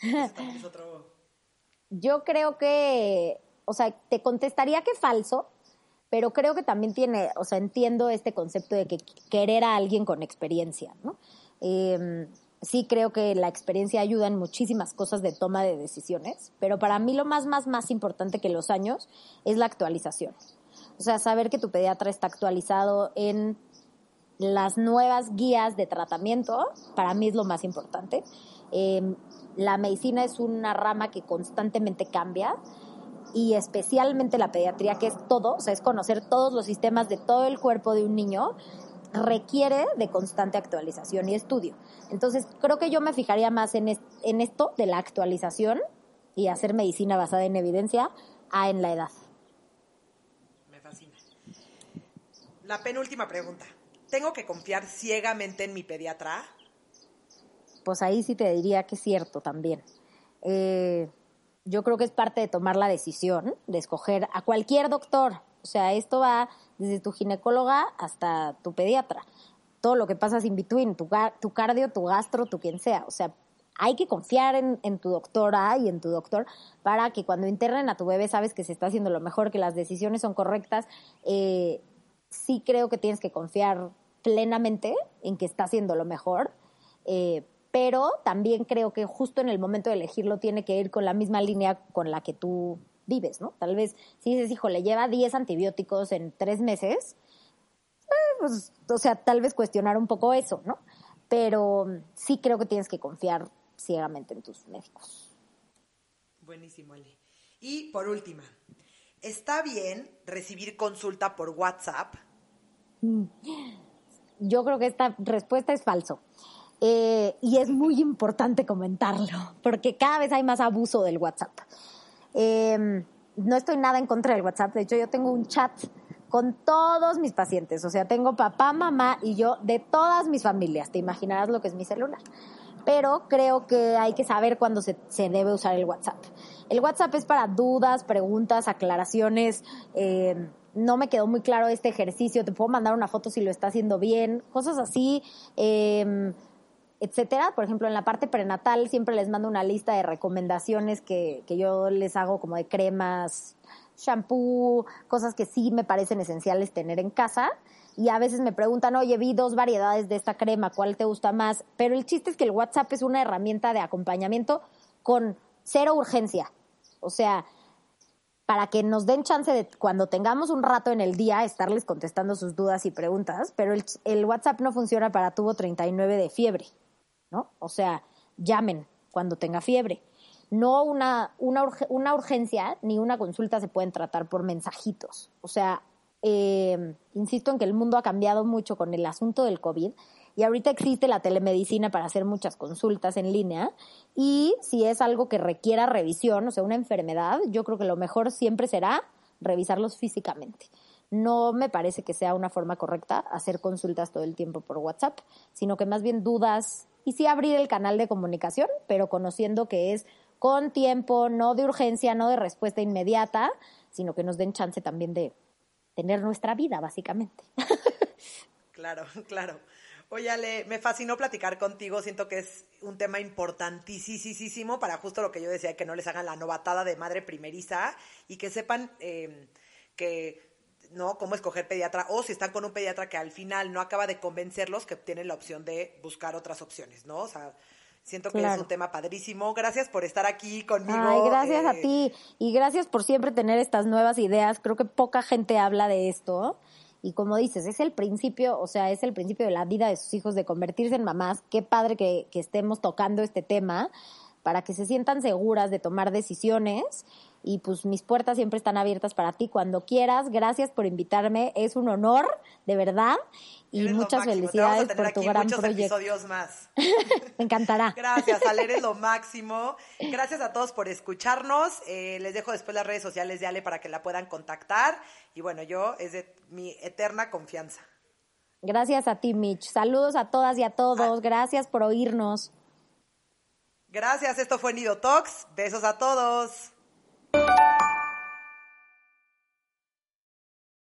es otro... Yo creo que, o sea, te contestaría que falso, pero creo que también tiene, o sea, entiendo este concepto de que querer a alguien con experiencia, ¿no? Em, sí creo que la experiencia ayuda en muchísimas cosas de toma de decisiones, pero para mí lo más, más, más importante que los años es la actualización. O sea, saber que tu pediatra está actualizado en las nuevas guías de tratamiento, para mí es lo más importante. Em, la medicina es una rama que constantemente cambia y especialmente la pediatría, que es todo, o sea, es conocer todos los sistemas de todo el cuerpo de un niño, requiere de constante actualización y estudio. Entonces, creo que yo me fijaría más en, en esto de la actualización y hacer medicina basada en evidencia a en la edad. Me fascina. La penúltima pregunta. ¿Tengo que confiar ciegamente en mi pediatra? Pues ahí sí te diría que es cierto también. Eh, yo creo que es parte de tomar la decisión de escoger a cualquier doctor. O sea, esto va desde tu ginecóloga hasta tu pediatra. Todo lo que pasa in between, tu, tu cardio, tu gastro, tu quien sea. O sea, hay que confiar en, tu doctora y en tu doctor para que cuando internen a tu bebé sabes que se está haciendo lo mejor, que las decisiones son correctas. Eh, sí creo que tienes que confiar plenamente en que está haciendo lo mejor. Eh, pero también creo que justo en el momento de elegirlo tiene que ir con la misma línea con la que tú vives, ¿no? Tal vez si dices, hijo, le lleva 10 antibióticos en tres meses, eh, pues, o sea, tal vez cuestionar un poco eso, ¿no? Pero sí creo que tienes que confiar ciegamente en tus médicos. Buenísimo, Ali. Y por última, ¿está bien recibir consulta por WhatsApp? Mm. Yo creo que esta respuesta es falso. Eh, y es muy importante comentarlo, porque cada vez hay más abuso del WhatsApp. Em, no estoy nada en contra del WhatsApp, de hecho yo tengo un chat con todos mis pacientes, o sea, tengo papá, mamá y yo de todas mis familias, te imaginarás lo que es mi celular. Pero creo que hay que saber cuándo se, debe usar el WhatsApp. El WhatsApp es para dudas, preguntas, aclaraciones, eh, no me quedó muy claro este ejercicio, te puedo mandar una foto si lo está haciendo bien, cosas así, eh, etcétera. Por ejemplo, en la parte prenatal siempre les mando una lista de recomendaciones que, que yo les hago como de cremas, shampoo, cosas que sí me parecen esenciales tener en casa. Y a veces me preguntan, oye, vi dos variedades de esta crema, ¿cuál te gusta más? Pero el chiste es que el WhatsApp es una herramienta de acompañamiento con cero urgencia. O sea, para que nos den chance de cuando tengamos un rato en el día estarles contestando sus dudas y preguntas, pero el, el WhatsApp no funciona para tubo 39 de fiebre, ¿no? O sea, llamen cuando tenga fiebre. No una, una, una urgencia ni una consulta se pueden tratar por mensajitos. O sea, eh, insisto en que el mundo ha cambiado mucho con el asunto del COVID y ahorita existe la telemedicina para hacer muchas consultas en línea y si es algo que requiera revisión, o sea, una enfermedad, yo creo que lo mejor siempre será revisarlos físicamente. No me parece que sea una forma correcta hacer consultas todo el tiempo por WhatsApp, sino que más bien dudas y sí abrir el canal de comunicación, pero conociendo que es con tiempo, no de urgencia, no de respuesta inmediata, sino que nos den chance también de tener nuestra vida, básicamente. Claro, claro. Oye, Ale, me fascinó platicar contigo. Siento que es un tema importantísimo para justo lo que yo decía, que no les hagan la novatada de madre primeriza y que sepan eh, que, ¿no? Cómo escoger pediatra o si están con un pediatra que al final no acaba de convencerlos, que tienen la opción de buscar otras opciones, ¿no? O sea, Siento que es un tema padrísimo. Gracias por estar aquí conmigo. Ay, gracias a eh, ti. Y gracias por siempre tener estas nuevas ideas. Creo que poca gente habla de esto. Y como dices, es el principio, o sea, es el principio de la vida de sus hijos de convertirse en mamás. Qué padre que, que estemos tocando este tema para que se sientan seguras de tomar decisiones. Y pues mis puertas siempre están abiertas para ti cuando quieras. Gracias por invitarme. Es un honor, de verdad. Y muchas felicidades por tu gran muchos proyecto. episodios más. Me encantará. Gracias, Ale, eres lo máximo. Gracias a todos por escucharnos. Eh, les dejo después las redes sociales de Ale para que la puedan contactar. Y bueno, yo es de mi eterna confianza. Gracias a ti, Mitch. Saludos a todas y a todos. Gracias por oírnos. Gracias, esto fue Nido Talks. Besos a todos. you